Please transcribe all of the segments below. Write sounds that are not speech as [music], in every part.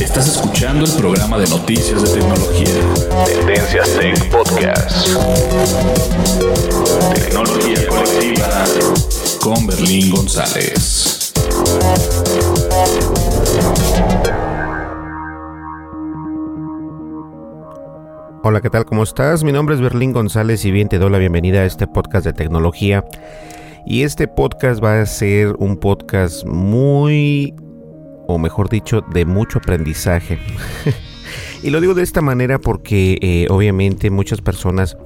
Estás escuchando el programa de noticias de tecnología. Tendencias Tech Podcast. Tecnología colectiva con Berlín González. Hola, ¿qué tal? ¿Cómo estás? Mi nombre es Berlín González y bien te doy la bienvenida a este podcast de tecnología. Y este podcast va a ser un podcast muy, o mejor dicho, de mucho aprendizaje. [laughs] y lo digo de esta manera porque eh, obviamente muchas personas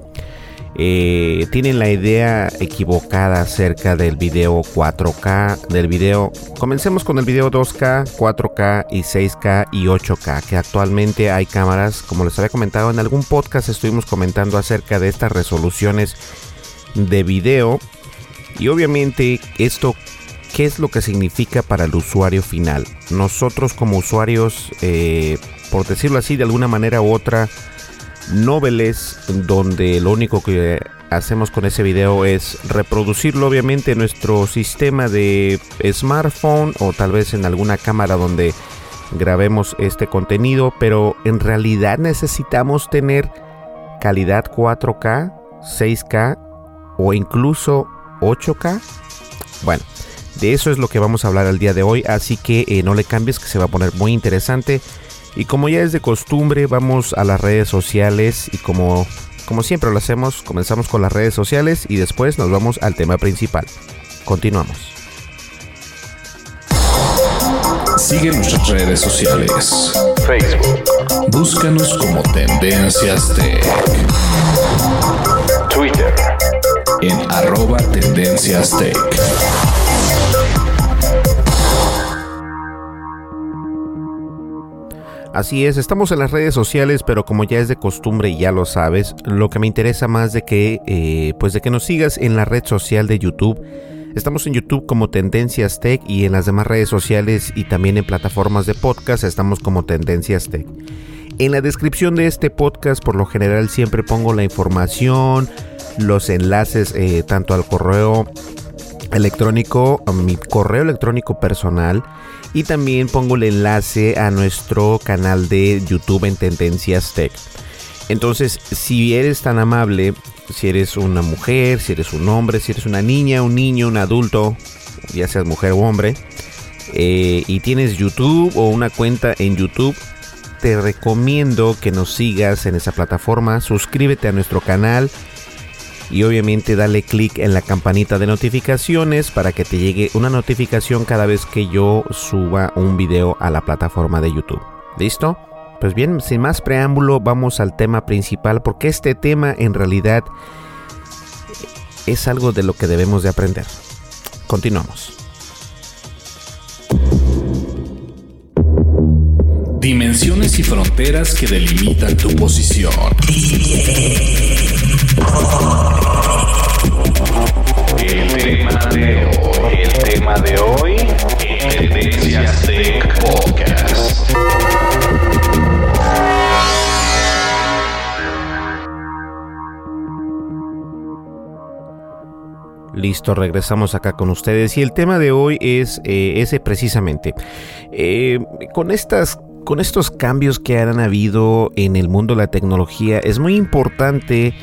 eh, tienen la idea equivocada acerca del video 4K, del video, comencemos con el video 2K, 4K y 6K y 8K, que actualmente hay cámaras, como les había comentado en algún podcast, estuvimos comentando acerca de estas resoluciones de video y obviamente esto, ¿qué es lo que significa para el usuario final? Nosotros como usuarios, eh, por decirlo así, de alguna manera u otra, noveles donde lo único que hacemos con ese video es reproducirlo obviamente en nuestro sistema de smartphone o tal vez en alguna cámara donde grabemos este contenido, pero en realidad necesitamos tener calidad 4K, 6K o incluso 8K. Bueno, de eso es lo que vamos a hablar el día de hoy, así que eh, no le cambies que se va a poner muy interesante. Y como ya es de costumbre, vamos a las redes sociales y como, como siempre lo hacemos, comenzamos con las redes sociales y después nos vamos al tema principal. Continuamos. Sigue nuestras redes sociales. Facebook. Búscanos como Tendencias Tech. Twitter. En arroba Tendencias Tech. Así es, estamos en las redes sociales, pero como ya es de costumbre y ya lo sabes, lo que me interesa más de que, eh, pues de que nos sigas en la red social de YouTube. Estamos en YouTube como Tendencias Tech y en las demás redes sociales y también en plataformas de podcast estamos como Tendencias Tech. En la descripción de este podcast por lo general siempre pongo la información, los enlaces eh, tanto al correo electrónico, a mi correo electrónico personal y también pongo el enlace a nuestro canal de YouTube en Tendencias Tech. Entonces, si eres tan amable, si eres una mujer, si eres un hombre, si eres una niña, un niño, un adulto, ya seas mujer o hombre, eh, y tienes YouTube o una cuenta en YouTube, te recomiendo que nos sigas en esa plataforma, suscríbete a nuestro canal y obviamente dale clic en la campanita de notificaciones para que te llegue una notificación cada vez que yo suba un video a la plataforma de YouTube. ¿Listo? Pues bien, sin más preámbulo, vamos al tema principal porque este tema en realidad es algo de lo que debemos de aprender. Continuamos. Dimensiones y fronteras que delimitan tu posición. El tema de hoy, el de hoy, Tendencias Tech. Listo, regresamos acá con ustedes y el tema de hoy es eh, ese precisamente. Eh, con estas con estos cambios que han habido en el mundo de la tecnología, es muy importante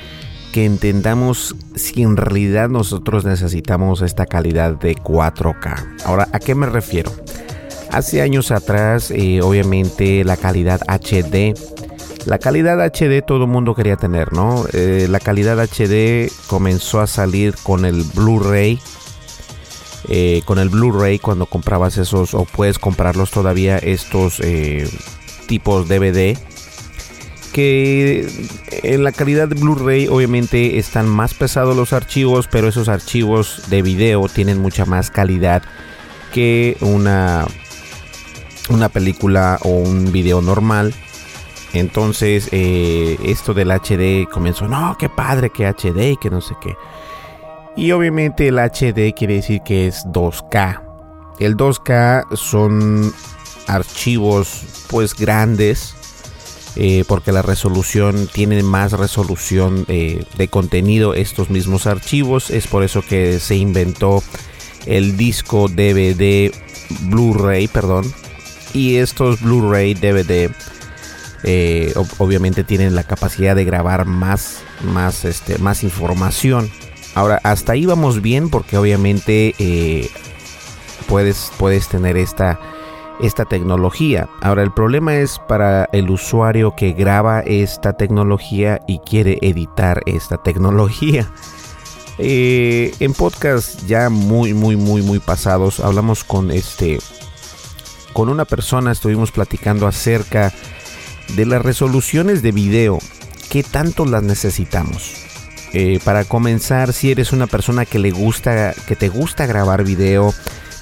que entendamos si en realidad nosotros necesitamos esta calidad de 4K. Ahora, ¿a qué me refiero? Hace años atrás, eh, obviamente, la calidad HD, la calidad HD todo el mundo quería tener, ¿no? Eh, la calidad HD comenzó a salir con el Blu-ray. Eh, con el Blu-ray cuando comprabas esos o puedes comprarlos todavía estos tipos DVD que en la calidad de Blu-ray obviamente están más pesados los archivos, pero esos archivos de video tienen mucha más calidad que una, una película o un video normal. Entonces eh, esto del HD comenzó, no, qué padre que HD y que no sé qué. Y obviamente el HD quiere decir que es 2K. El 2K son archivos pues grandes eh, porque la resolución tiene más resolución eh, de contenido estos mismos archivos. Es por eso que se inventó el disco DVD Blu-ray perdón. Y estos Blu-ray DVD eh, obviamente tienen la capacidad de grabar más más este más información. Ahora hasta ahí vamos bien porque obviamente puedes puedes tener esta esta tecnología. Ahora el problema es para el usuario que graba esta tecnología y quiere editar esta tecnología. [laughs] Eh, en podcast ya muy muy muy muy pasados hablamos con este con una persona estuvimos platicando acerca de las resoluciones de video qué tanto las necesitamos eh, para comenzar si eres una persona que le gusta que te gusta grabar video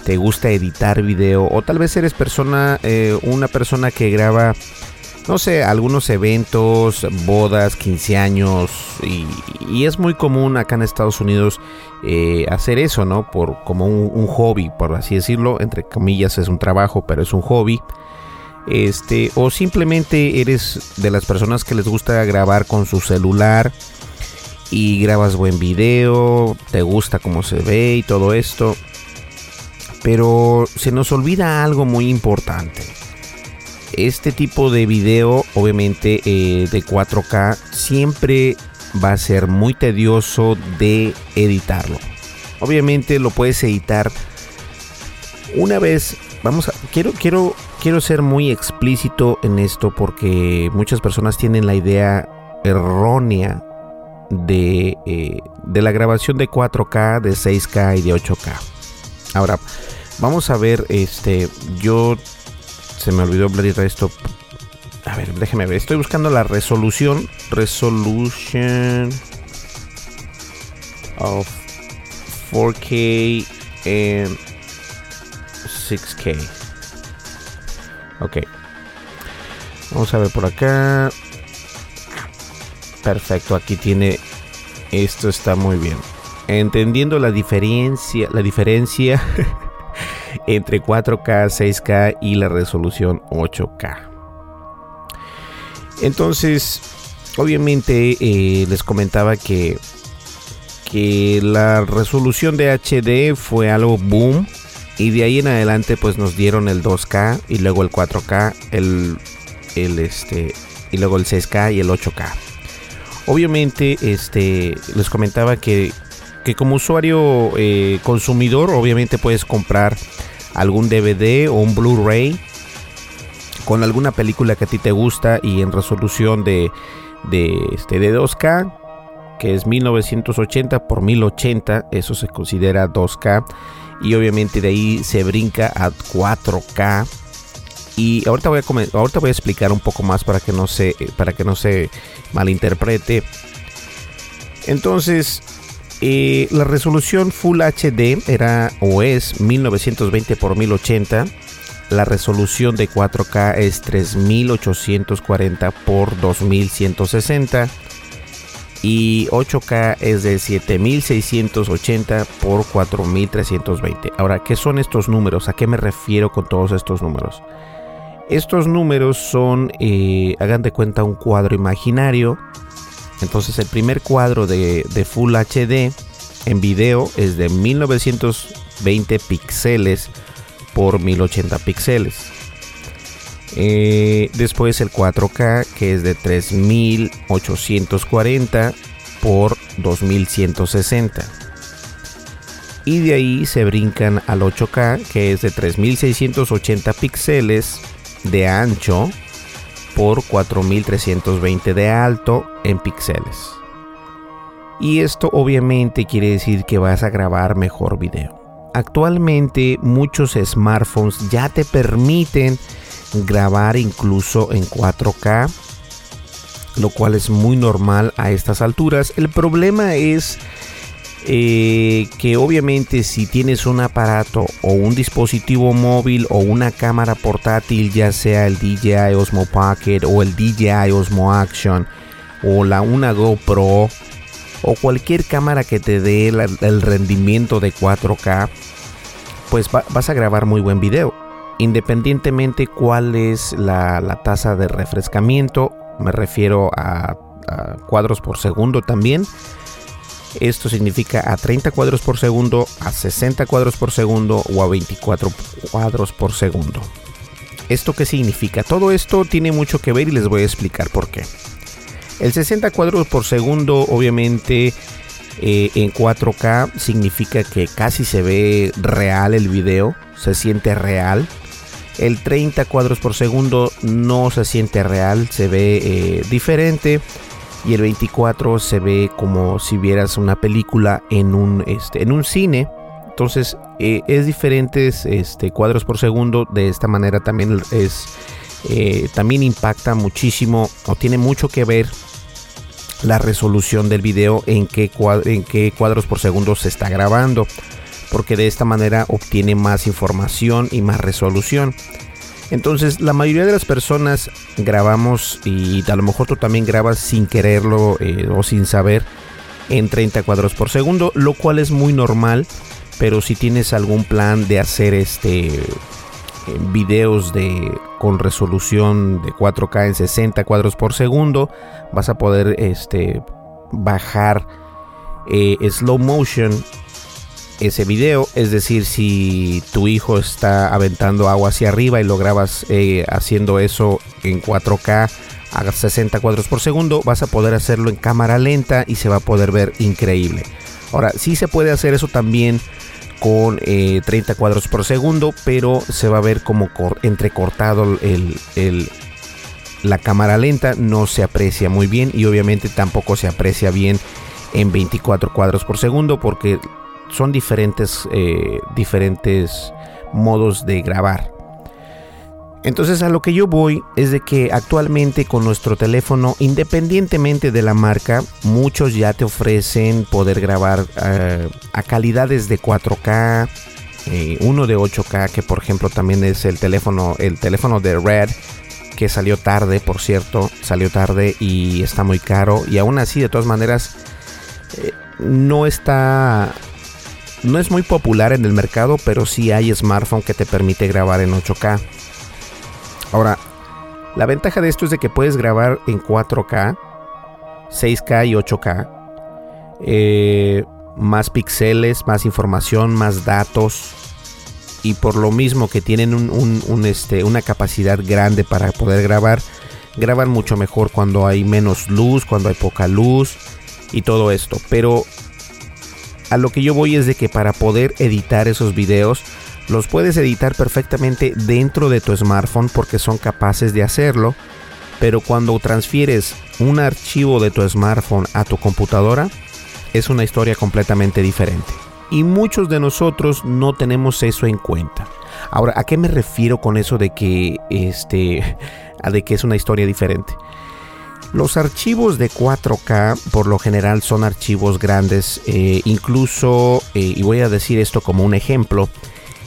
te gusta editar video o tal vez eres persona, eh, una persona que graba, no sé, algunos eventos, bodas, 15 años y, es muy común acá en Estados Unidos eh, hacer eso, ¿no? Por como un, hobby, por así decirlo, entre comillas es un trabajo, pero es un hobby. Este, o simplemente eres de las personas que les gusta grabar con su celular y grabas buen video, te gusta cómo se ve y todo esto. Pero se nos olvida algo muy importante. Este tipo de video, obviamente eh, de 4K, siempre va a ser muy tedioso de editarlo. Obviamente lo puedes editar una vez. Vamos a. Quiero, quiero, quiero ser muy explícito en esto porque muchas personas tienen la idea errónea de, eh, de la grabación de 4K, de 6K y de 8K. Ahora, vamos a ver, este, yo se me olvidó abrir esto. A ver, déjeme ver. Estoy buscando la resolución. Resolution of 4K and 6K. Ok. Vamos a ver por acá. Perfecto, aquí tiene. Esto está muy bien entendiendo la diferencia, la diferencia [laughs] [laughs] entre 4K, 6K y la resolución 8K. Entonces, obviamente eh, les comentaba que, que la resolución de HD fue algo boom y de ahí en adelante pues nos dieron el 2K y luego el 4K, el, el este y luego el 6K y el 8K. Obviamente, este les comentaba que que como usuario eh, consumidor obviamente puedes comprar algún DVD o un Blu-ray con alguna película que a ti te gusta y en resolución de, de, este, de 2K que es 1980 por 1080 eso se considera 2K y obviamente de ahí se brinca a 4K y ahorita voy a ahorita voy a explicar un poco más para que no se para que no se malinterprete. Entonces Eh, la resolución Full HD era o es 1920 x 1080. La resolución de 4K es 3840 x 2160 y 8K es de 7680 por 4320. Ahora, ¿qué son estos números? ¿A qué me refiero con todos estos números? Estos números son, eh, hagan de cuenta, un cuadro imaginario. Entonces, el primer cuadro de, Full HD en video es de 1920 píxeles por 1080 píxeles. Eh, después el 4K que es de 3840 por 2160. Y de ahí se brincan al 8K que es de 3680 píxeles de ancho por 4320 de alto en píxeles. Y esto obviamente quiere decir que vas a grabar mejor video. Actualmente muchos smartphones ya te permiten grabar incluso en 4K, lo cual es muy normal a estas alturas. El problema es eh, que obviamente si tienes un aparato o un dispositivo móvil o una cámara portátil, ya sea el DJI Osmo Pocket o el DJI Osmo Action o la una GoPro o cualquier cámara que te dé el, rendimiento de 4K, pues vas a grabar muy buen video independientemente cuál es la, tasa de refrescamiento, me refiero a, cuadros por segundo también. Esto significa a 30 cuadros por segundo, a 60 cuadros por segundo o a 24 cuadros por segundo. ¿Esto qué significa? Todo esto tiene mucho que ver y les voy a explicar por qué. El 60 cuadros por segundo obviamente eh, en 4K significa que casi se ve real el video, se siente real. El 30 cuadros por segundo no se siente real, se ve eh, diferente. Y el 24 se ve como si vieras una película en un, este, en un cine. Entonces eh, es diferentes este, cuadros por segundo. De esta manera también es eh, también impacta muchísimo o tiene mucho que ver la resolución del video en qué, en qué cuadros por segundo se está grabando porque de esta manera obtiene más información y más resolución. Entonces la mayoría de las personas grabamos y a lo mejor tú también grabas sin quererlo eh, o sin saber en 30 cuadros por segundo, lo cual es muy normal, pero si tienes algún plan de hacer este videos de con resolución de 4K en 60 cuadros por segundo, vas a poder este bajar eh, slow motion ese video. Es decir, si tu hijo está aventando agua hacia arriba y lo grabas eh, haciendo eso en 4K a 60 cuadros por segundo, vas a poder hacerlo en cámara lenta y se va a poder ver increíble. Ahora, sí se puede hacer eso también con 30 eh, cuadros por segundo, pero se va a ver como entrecortado el, la cámara lenta, no se aprecia muy bien y obviamente tampoco se aprecia bien en 24 cuadros por segundo porque son diferentes, eh, diferentes modos de grabar. Entonces a lo que yo voy es de que actualmente con nuestro teléfono, independientemente de la marca, muchos ya te ofrecen poder grabar eh, a calidades de 4K, eh, uno de 8K, que por ejemplo también es el teléfono, el teléfono de Red, que salió tarde, por cierto, salió tarde y está muy caro. Y aún así, de todas maneras, no está no es muy popular en el mercado, pero sí hay smartphone que te permite grabar en 8K. Ahora, la ventaja de esto es de que puedes grabar en 4K, 6K y 8K. Eh, más píxeles, más información, más datos. Y por lo mismo que tienen un, este, una capacidad grande para poder grabar, graban mucho mejor cuando hay menos luz, cuando hay poca luz y todo esto. Pero a lo que yo voy es de que para poder editar esos videos, los puedes editar perfectamente dentro de tu smartphone porque son capaces de hacerlo. Pero cuando transfieres un archivo de tu smartphone a tu computadora, es una historia completamente diferente. Y muchos de nosotros no tenemos eso en cuenta. Ahora, ¿a qué me refiero con eso de que este [laughs] de que es una historia diferente? Los archivos de 4K por lo general son archivos grandes, eh, incluso, eh, y voy a decir esto como un ejemplo,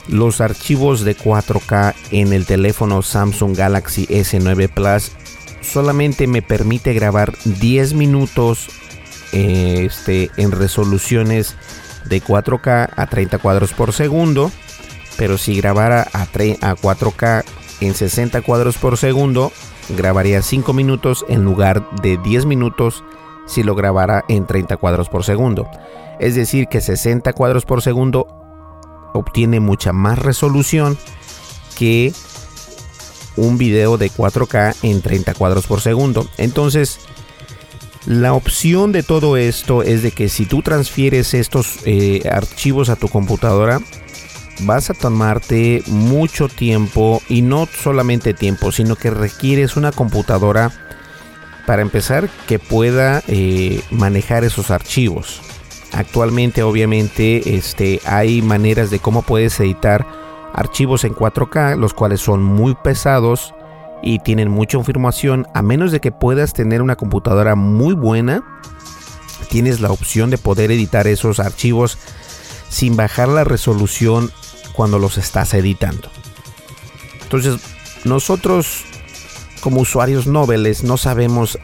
los archivos de 4K en el teléfono Samsung Galaxy S9 Plus solamente me permite grabar 10 minutos eh, este, en resoluciones de 4K a 30 cuadros por segundo. Pero si grabara a, a 4K en 60 cuadros por segundo, grabaría 5 minutos en lugar de 10 minutos si lo grabara en 30 cuadros por segundo. Es decir, que 60 cuadros por segundo obtiene mucha más resolución que un video de 4K en 30 cuadros por segundo. Entonces, la opción de todo esto es de que si tú transfieres estos eh, archivos a tu computadora, vas a tomarte mucho tiempo y no solamente tiempo, sino que requieres una computadora para empezar que pueda eh, manejar esos archivos. Actualmente obviamente este, hay maneras de cómo puedes editar archivos en 4K, los cuales son muy pesados y tienen mucha información, a menos de que puedas tener una computadora muy buena, tienes la opción de poder editar esos archivos sin bajar la resolución cuando los estás editando. Entonces, nosotros como usuarios noveles no sabemos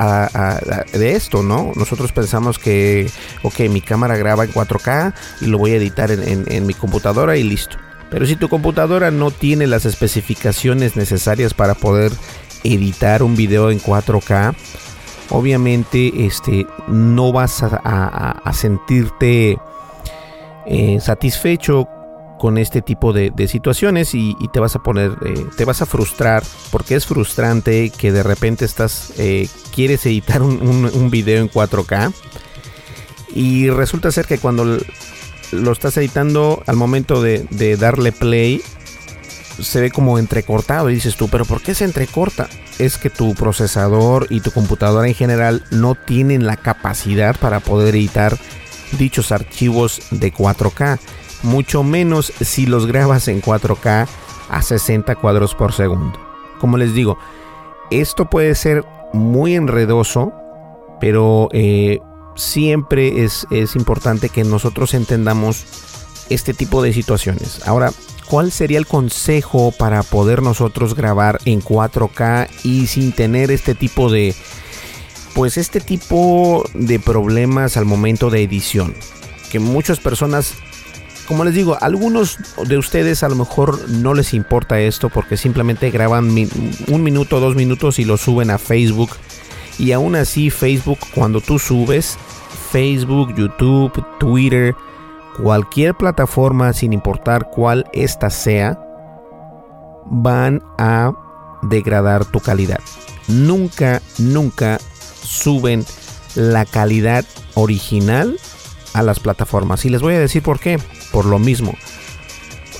de esto, ¿no? Nosotros pensamos que, ok, mi cámara graba en 4K y lo voy a editar en mi computadora y listo. Pero si tu computadora no tiene las especificaciones necesarias para poder editar un video en 4K, obviamente este, no vas a, sentirte eh, satisfecho con este tipo de, situaciones y, te vas a poner, eh, te vas a frustrar porque es frustrante que de repente estás, eh, quieres editar un, un, video en 4K y resulta ser que cuando lo estás editando al momento de, darle play, se ve como entrecortado y dices tú, pero ¿por qué se entrecorta? Es que tu procesador y tu computadora en general no tienen la capacidad para poder editar dichos archivos de 4K, mucho menos si los grabas en 4K a 60 cuadros por segundo. Como les digo, esto puede ser muy enredoso, pero eh, siempre es, importante que nosotros entendamos este tipo de situaciones. Ahora, ¿cuál sería el consejo para poder nosotros grabar en 4K y sin tener este tipo de pues este tipo de problemas al momento de edición? Que muchas personas como les digo, algunos de ustedes a lo mejor no les importa esto porque simplemente graban un minuto, dos minutos y lo suben a Facebook. Y aún así Facebook cuando tú subes Facebook, YouTube, Twitter, cualquier plataforma, sin importar cuál esta sea, van a degradar tu calidad. Nunca, nunca suben la calidad original a las plataformas. Y les voy a decir por qué. Por lo mismo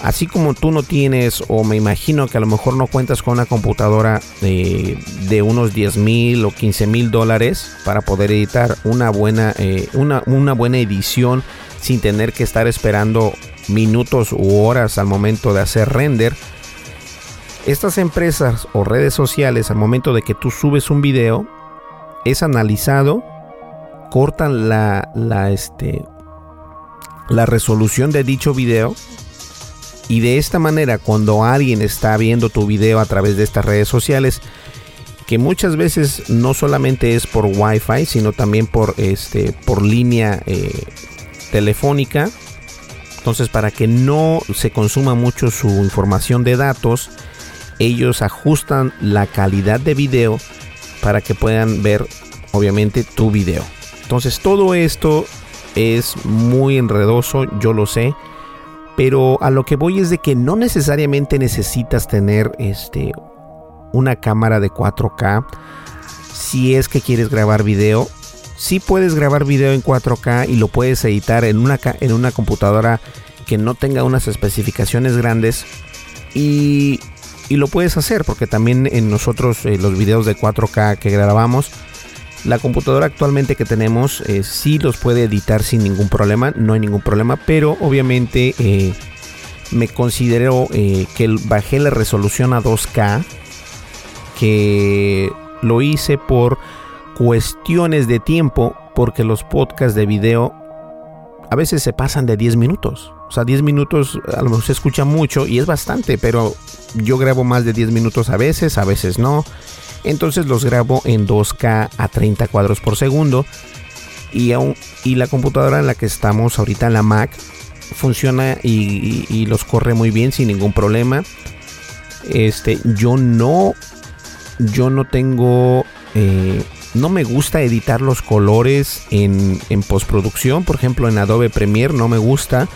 así como tú no tienes, o me imagino que a lo mejor no cuentas con una computadora de, unos 10 mil o 15 mil dólares para poder editar una buena, eh, una, una buena edición sin tener que estar esperando minutos u horas al momento de hacer render. Estas empresas o redes sociales al momento de que tú subes un video es analizado, cortan la, la, este, la resolución de dicho video y de esta manera, cuando alguien está viendo tu video a través de estas redes sociales, que muchas veces no solamente es por Wi-Fi, sino también por, este, por línea eh, telefónica. Entonces, para que no se consuma mucho su información de datos, ellos ajustan la calidad de video para que puedan ver, obviamente, tu video. Entonces, todo esto es muy enredoso, yo lo sé pero a lo que voy es de que no necesariamente necesitas tener este una cámara de 4K si es que quieres grabar video. Sí puedes grabar video en 4K y lo puedes editar en una, en una computadora que no tenga unas especificaciones grandes y, lo puedes hacer porque también en nosotros eh, los videos de 4K que grabamos la computadora actualmente que tenemos eh, sí los puede editar sin ningún problema, no hay ningún problema, pero obviamente eh, me considero eh, que bajé la resolución a 2K, que lo hice por cuestiones de tiempo porque los podcasts de video a veces se pasan de 10 minutos. O sea, 10 minutos a lo mejor se escucha mucho y es bastante, pero yo grabo más de 10 minutos a veces, a veces no. Entonces los grabo en 2K a 30 cuadros por segundo. Y, aún, y la computadora en la que estamos ahorita, la Mac, funciona y, los corre muy bien sin ningún problema. Este, yo no, yo no tengo, eh, no me gusta editar los colores en, en, postproducción. Por ejemplo, en Adobe Premiere no me gusta.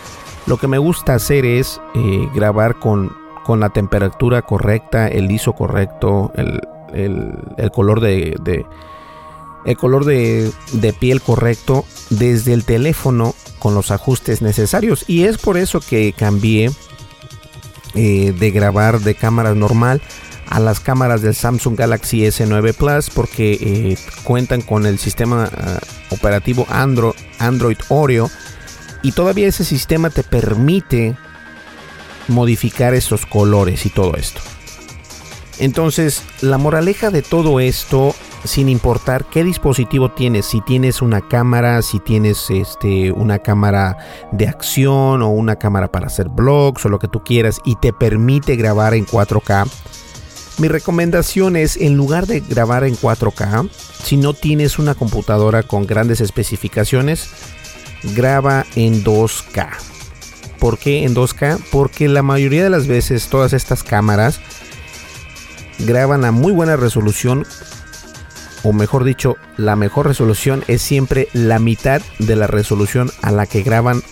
Lo que me gusta hacer es eh, grabar con, con la temperatura correcta, el ISO correcto, el, el, color de, el color de, piel correcto desde el teléfono con los ajustes necesarios y es por eso que cambié eh, de grabar de cámara normal a las cámaras del Samsung Galaxy S9 Plus porque eh, cuentan con el sistema ah, operativo Android, Oreo y todavía ese sistema te permite modificar esos colores y todo esto. Entonces, la moraleja de todo esto, sin importar qué dispositivo tienes, si tienes una cámara, si tienes este, una cámara de acción o una cámara para hacer blogs o lo que tú quieras y te permite grabar en 4K, mi recomendación es, en lugar de grabar en 4K, si no tienes una computadora con grandes especificaciones, graba en 2K. ¿Por qué en 2K? Porque la mayoría de las veces todas estas cámaras graban a muy buena resolución, o mejor dicho, la mejor resolución es siempre la mitad de la resolución a la que graban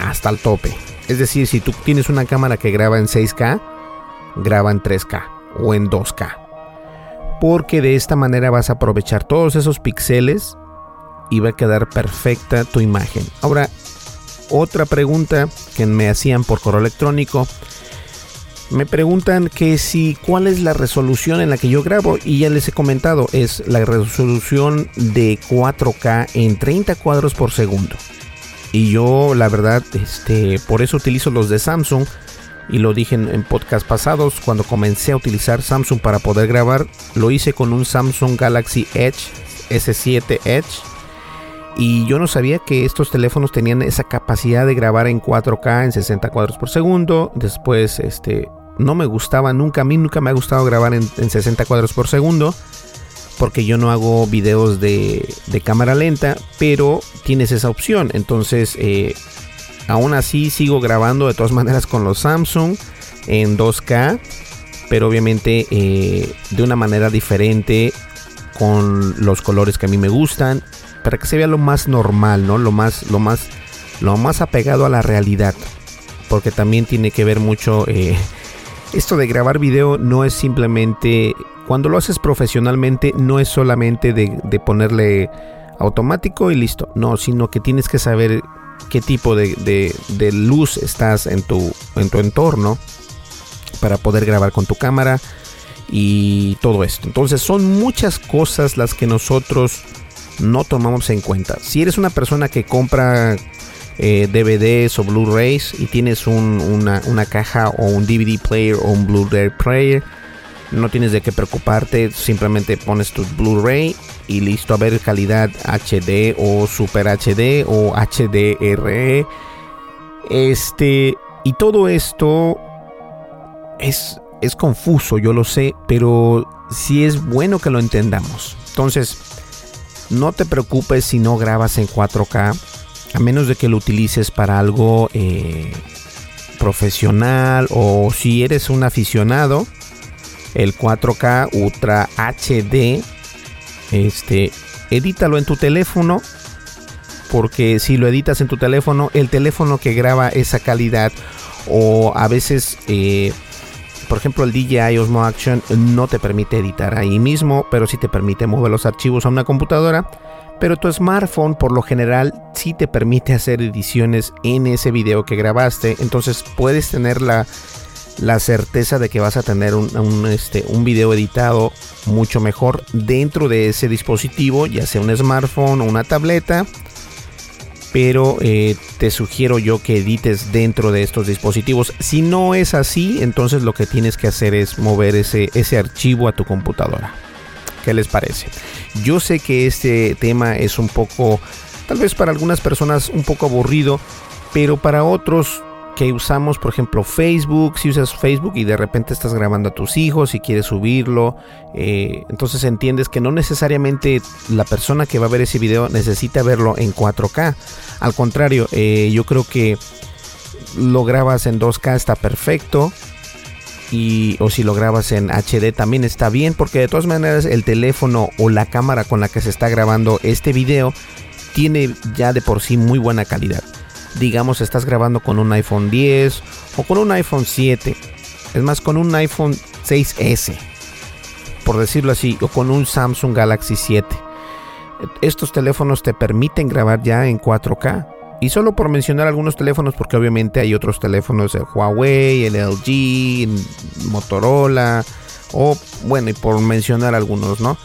hasta el tope. Es decir, si tú tienes una cámara que graba en 6K, graba en 3K o en 2K. Porque de esta manera vas a aprovechar todos esos píxeles y va a quedar perfecta tu imagen. Ahora, otra pregunta que me hacían por correo electrónico me preguntan que si cuál es la resolución en la que yo grabo y ya les he comentado, es la resolución de 4K en 30 cuadros por segundo. Y yo la verdad, este, por eso utilizo los de Samsung y lo dije en, podcast pasados cuando comencé a utilizar Samsung para poder grabar, lo hice con un Samsung Galaxy Edge S7 Edge y yo no sabía que estos teléfonos tenían esa capacidad de grabar en 4K en 60 cuadros por segundo. Después, este, no me gustaba nunca, a mí nunca me ha gustado grabar en, 60 cuadros por segundo. Porque yo no hago videos de, cámara lenta, pero tienes esa opción. Entonces, eh, aún así sigo grabando de todas maneras con los Samsung en 2K. Pero obviamente eh, de una manera diferente con los colores que a mí me gustan para que se vea lo más normal, ¿no? Lo más, lo más, lo más apegado a la realidad. Porque también tiene que ver mucho. Eh, esto de grabar video no es simplemente. Cuando lo haces profesionalmente, no es solamente de, ponerle automático y listo. No, sino que tienes que saber qué tipo de, de, luz estás en tu, en tu entorno para poder grabar con tu cámara y todo esto. Entonces son muchas cosas las que nosotros no tomamos en cuenta. Si eres una persona que compra eh, DVDs o Blu-rays y tienes una, caja o un DVD player o un Blu-ray player, no tienes de qué preocuparte, simplemente pones tu Blu-ray y listo a ver calidad HD o Super HD o HDR. Este, y todo esto es, es confuso, yo lo sé, pero sí es bueno que lo entendamos. Entonces, no te preocupes si no grabas en 4K, a menos de que lo utilices para algo eh, profesional o si eres un aficionado, el 4K Ultra HD, este, edítalo en tu teléfono, porque si lo editas en tu teléfono, el teléfono que graba esa calidad o a veces eh, por ejemplo, el DJI Osmo Action no te permite editar ahí mismo, pero sí te permite mover los archivos a una computadora. Pero tu smartphone por lo general sí te permite hacer ediciones en ese video que grabaste. Entonces puedes tener la, certeza de que vas a tener un, este, un video editado mucho mejor dentro de ese dispositivo, ya sea un smartphone o una tableta pero eh, te sugiero yo que edites dentro de estos dispositivos. Si no es así, entonces lo que tienes que hacer es mover ese, ese archivo a tu computadora. ¿Qué les parece? Yo sé que este tema es un poco, tal vez para algunas personas un poco aburrido, pero para otros que usamos, por ejemplo, Facebook, si usas Facebook y de repente estás grabando a tus hijos y quieres subirlo, eh, entonces entiendes que no necesariamente la persona que va a ver ese video necesita verlo en 4K. Al contrario, eh, yo creo que lo grabas en 2K está perfecto. Y, o si lo grabas en HD también está bien porque de todas maneras el teléfono o la cámara con la que se está grabando este video tiene ya de por sí muy buena calidad digamos estás grabando con un iPhone 10 o con un iPhone 7, es más con un iPhone 6S, por decirlo así, o con un Samsung Galaxy 7. Estos teléfonos te permiten grabar ya en 4K. Y solo por mencionar algunos teléfonos, porque obviamente hay otros teléfonos, el Huawei, el LG, Motorola, o bueno, y por mencionar algunos, ¿no?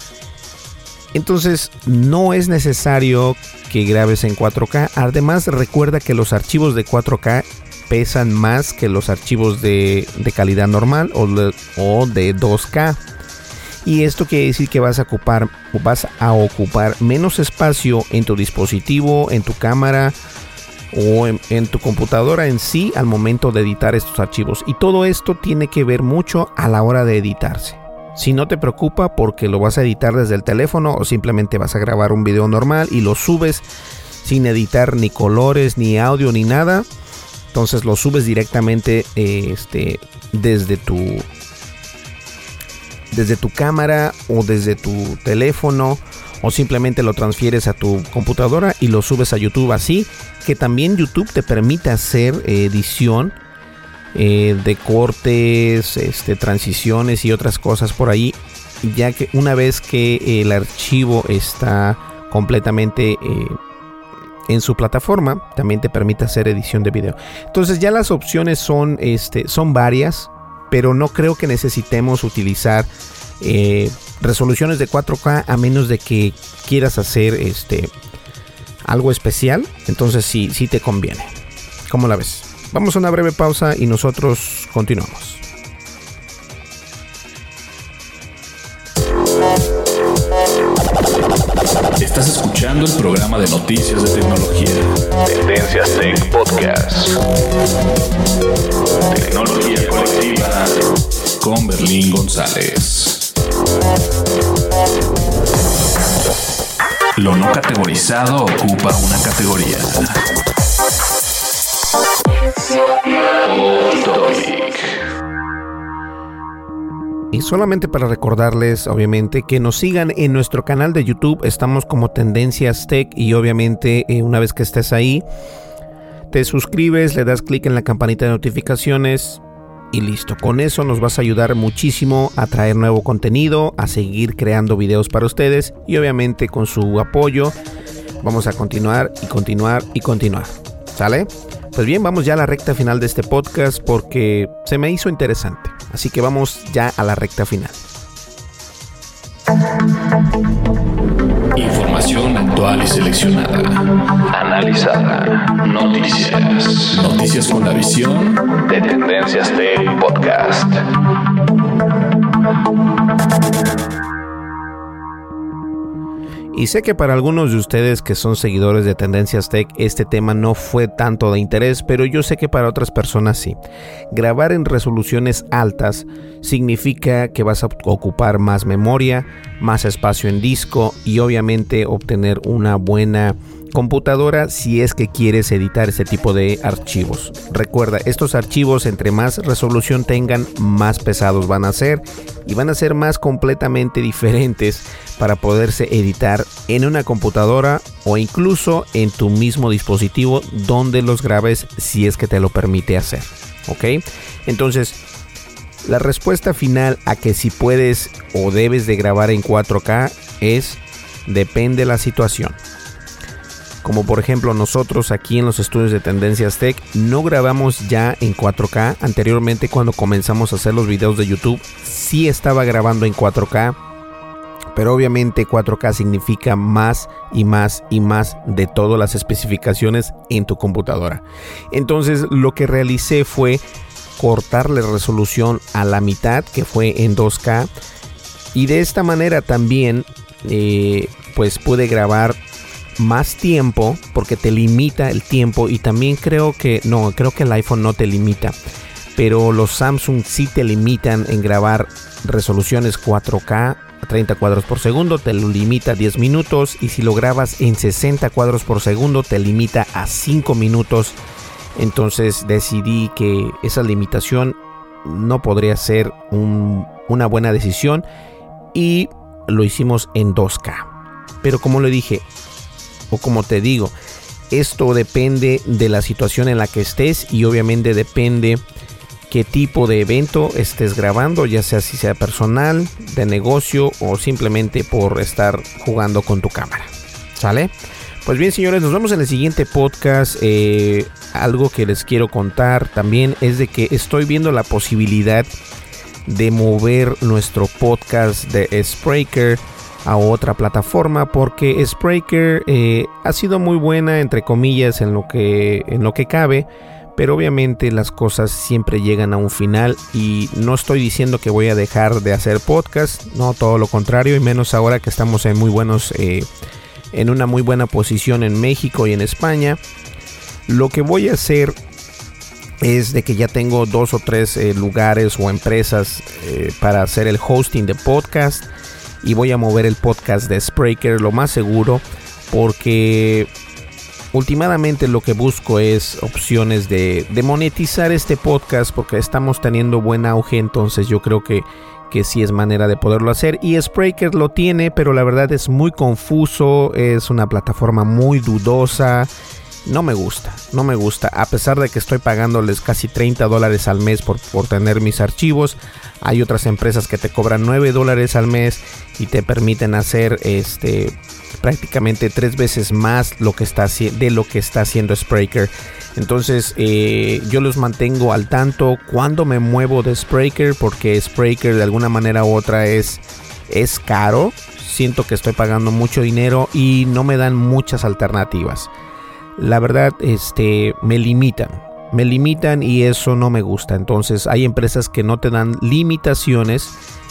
Entonces no es necesario que grabes en 4K. Además recuerda que los archivos de 4K pesan más que los archivos de, calidad normal o de, 2K. Y esto quiere decir que vas a ocupar vas a ocupar menos espacio en tu dispositivo, en tu cámara o en, tu computadora en sí al momento de editar estos archivos. Y todo esto tiene que ver mucho a la hora de editarse. Si no te preocupa porque lo vas a editar desde el teléfono o simplemente vas a grabar un video normal y lo subes sin editar ni colores, ni audio, ni nada, entonces lo subes directamente este, desde tu desde tu cámara o desde tu teléfono o simplemente lo transfieres a tu computadora y lo subes a YouTube así que también YouTube te permite hacer edición eh, de cortes, este, transiciones y otras cosas por ahí, ya que una vez que el archivo está completamente eh, en su plataforma, también te permite hacer edición de video. Entonces ya las opciones son, este, son varias, pero no creo que necesitemos utilizar eh, resoluciones de 4K a menos de que quieras hacer este, algo especial. Entonces sí, sí te conviene. ¿Cómo la ves? Vamos a una breve pausa y nosotros continuamos. Estás escuchando el programa de noticias de tecnología. Tendencias Tech Podcast. Tecnología colectiva con Berlín González. Lo no categorizado ocupa una categoría. Y solamente para recordarles, obviamente, que nos sigan en nuestro canal de YouTube. Estamos como Tendencias Tech y obviamente eh, una vez que estés ahí, te suscribes, le das clic en la campanita de notificaciones y listo. Con eso nos vas a ayudar muchísimo a traer nuevo contenido, a seguir creando videos para ustedes y obviamente con su apoyo vamos a continuar y continuar y continuar. ¿Sale? Pues bien, vamos ya a la recta final de este podcast porque se me hizo interesante. Así que vamos ya a la recta final. Información actual y seleccionada. Analizada. Noticias. Noticias con la visión de Tendencias Tech Podcast. Y sé que para algunos de ustedes que son seguidores de Tendencias Tech este tema no fue tanto de interés, pero yo sé que para otras personas sí. Grabar en resoluciones altas significa que vas a ocupar más memoria, más espacio en disco y obviamente obtener una buena computadora si es que quieres editar ese tipo de archivos. Recuerda, estos archivos entre más resolución tengan, más pesados van a ser y van a ser más completamente diferentes para poderse editar en una computadora o incluso en tu mismo dispositivo donde los grabes si es que te lo permite hacer. ¿Ok? Entonces, la respuesta final a que si puedes o debes de grabar en 4K es depende la situación como por ejemplo nosotros aquí en los estudios de Tendencias Tech, no grabamos ya en 4K. Anteriormente cuando comenzamos a hacer los videos de YouTube, sí estaba grabando en 4K. Pero obviamente 4K significa más y más y más de todas las especificaciones en tu computadora. Entonces lo que realicé fue cortarle resolución a la mitad, que fue en 2K Y de esta manera también eh, pues pude grabar más tiempo porque te limita el tiempo y también creo que no, creo que el iPhone no te limita, pero los Samsung sí te limitan en grabar resoluciones 4K a 30 cuadros por segundo, te lo limita a 10 minutos y si lo grabas en 60 cuadros por segundo te limita a 5 minutos. Entonces decidí que esa limitación no podría ser una buena decisión y lo hicimos en 2K. Pero como le dije, o como te digo, esto depende de la situación en la que estés y obviamente depende qué tipo de evento estés grabando, ya sea si sea personal, de negocio o simplemente por estar jugando con tu cámara. ¿Sale? Pues bien, señores, nos vemos en el siguiente podcast. Eh, algo que les quiero contar también es de que estoy viendo la posibilidad de mover nuestro podcast de Spreaker a otra plataforma porque Spreaker eh, ha sido muy buena entre comillas en lo que en lo que cabe pero obviamente las cosas siempre llegan a un final y no estoy diciendo que voy a dejar de hacer podcast no todo lo contrario y menos ahora que estamos en muy buenos eh, en una muy buena posición en México y en España. Lo que voy a hacer es de que ya tengo dos o tres eh, lugares o empresas para hacer el hosting de podcast y voy a mover el podcast de Spreaker lo más seguro porque últimamente lo que busco es opciones de, monetizar este podcast porque estamos teniendo buen auge entonces yo creo que que sí es manera de poderlo hacer. Y Spreaker lo tiene pero la verdad es muy confuso es una plataforma muy dudosa no me gusta, no me gusta. A pesar de que estoy pagándoles casi 30 dólares al mes por, por tener mis archivos, hay otras empresas que te cobran 9 dólares al mes y te permiten hacer este prácticamente tres veces más lo que está, de lo que está haciendo Spreaker. Entonces eh, yo los mantengo al tanto cuando me muevo de Spreaker porque Spreaker de alguna manera u otra es, es caro. Siento que estoy pagando mucho dinero y no me dan muchas alternativas la verdad este, me limitan. Me limitan y eso no me gusta. Entonces hay empresas que no te dan limitaciones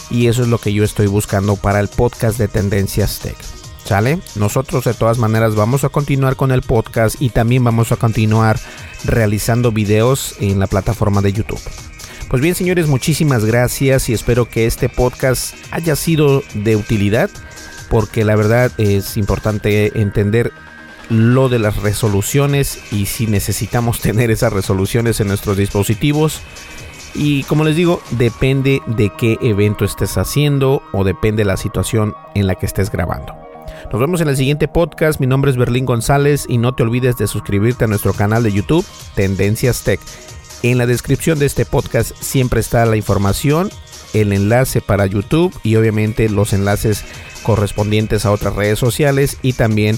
y eso es lo que yo estoy buscando para el podcast de Tendencias Tech. ¿Sale? Nosotros de todas maneras vamos a continuar con el podcast y también vamos a continuar realizando videos en la plataforma de YouTube. Pues bien, señores, muchísimas gracias y espero que este podcast haya sido de utilidad porque la verdad es importante entender lo de las resoluciones y si necesitamos [laughs] tener esas resoluciones en nuestros dispositivos. Y como les digo, depende de qué evento estés haciendo o depende de la situación en la que estés grabando. Nos vemos en el siguiente podcast. Mi nombre es Berlín González y no te olvides de suscribirte a nuestro canal de YouTube Tendencias Tech. En la descripción de este podcast siempre está la información, el enlace para YouTube y obviamente los enlaces correspondientes a otras redes sociales y también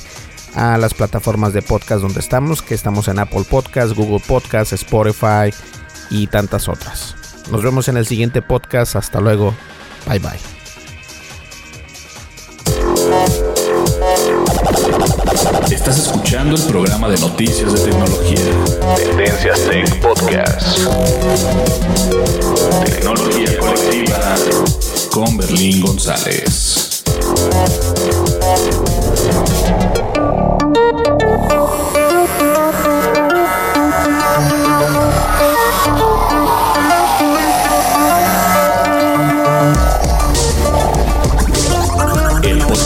a las plataformas de podcast donde estamos, que estamos en Apple Podcast, Google Podcast, Spotify y tantas otras. Nos vemos en el siguiente podcast. Hasta luego. Bye bye. Estás escuchando el programa de noticias de tecnología. Tendencias Tech Podcast. Tecnología colectiva con Berlín González.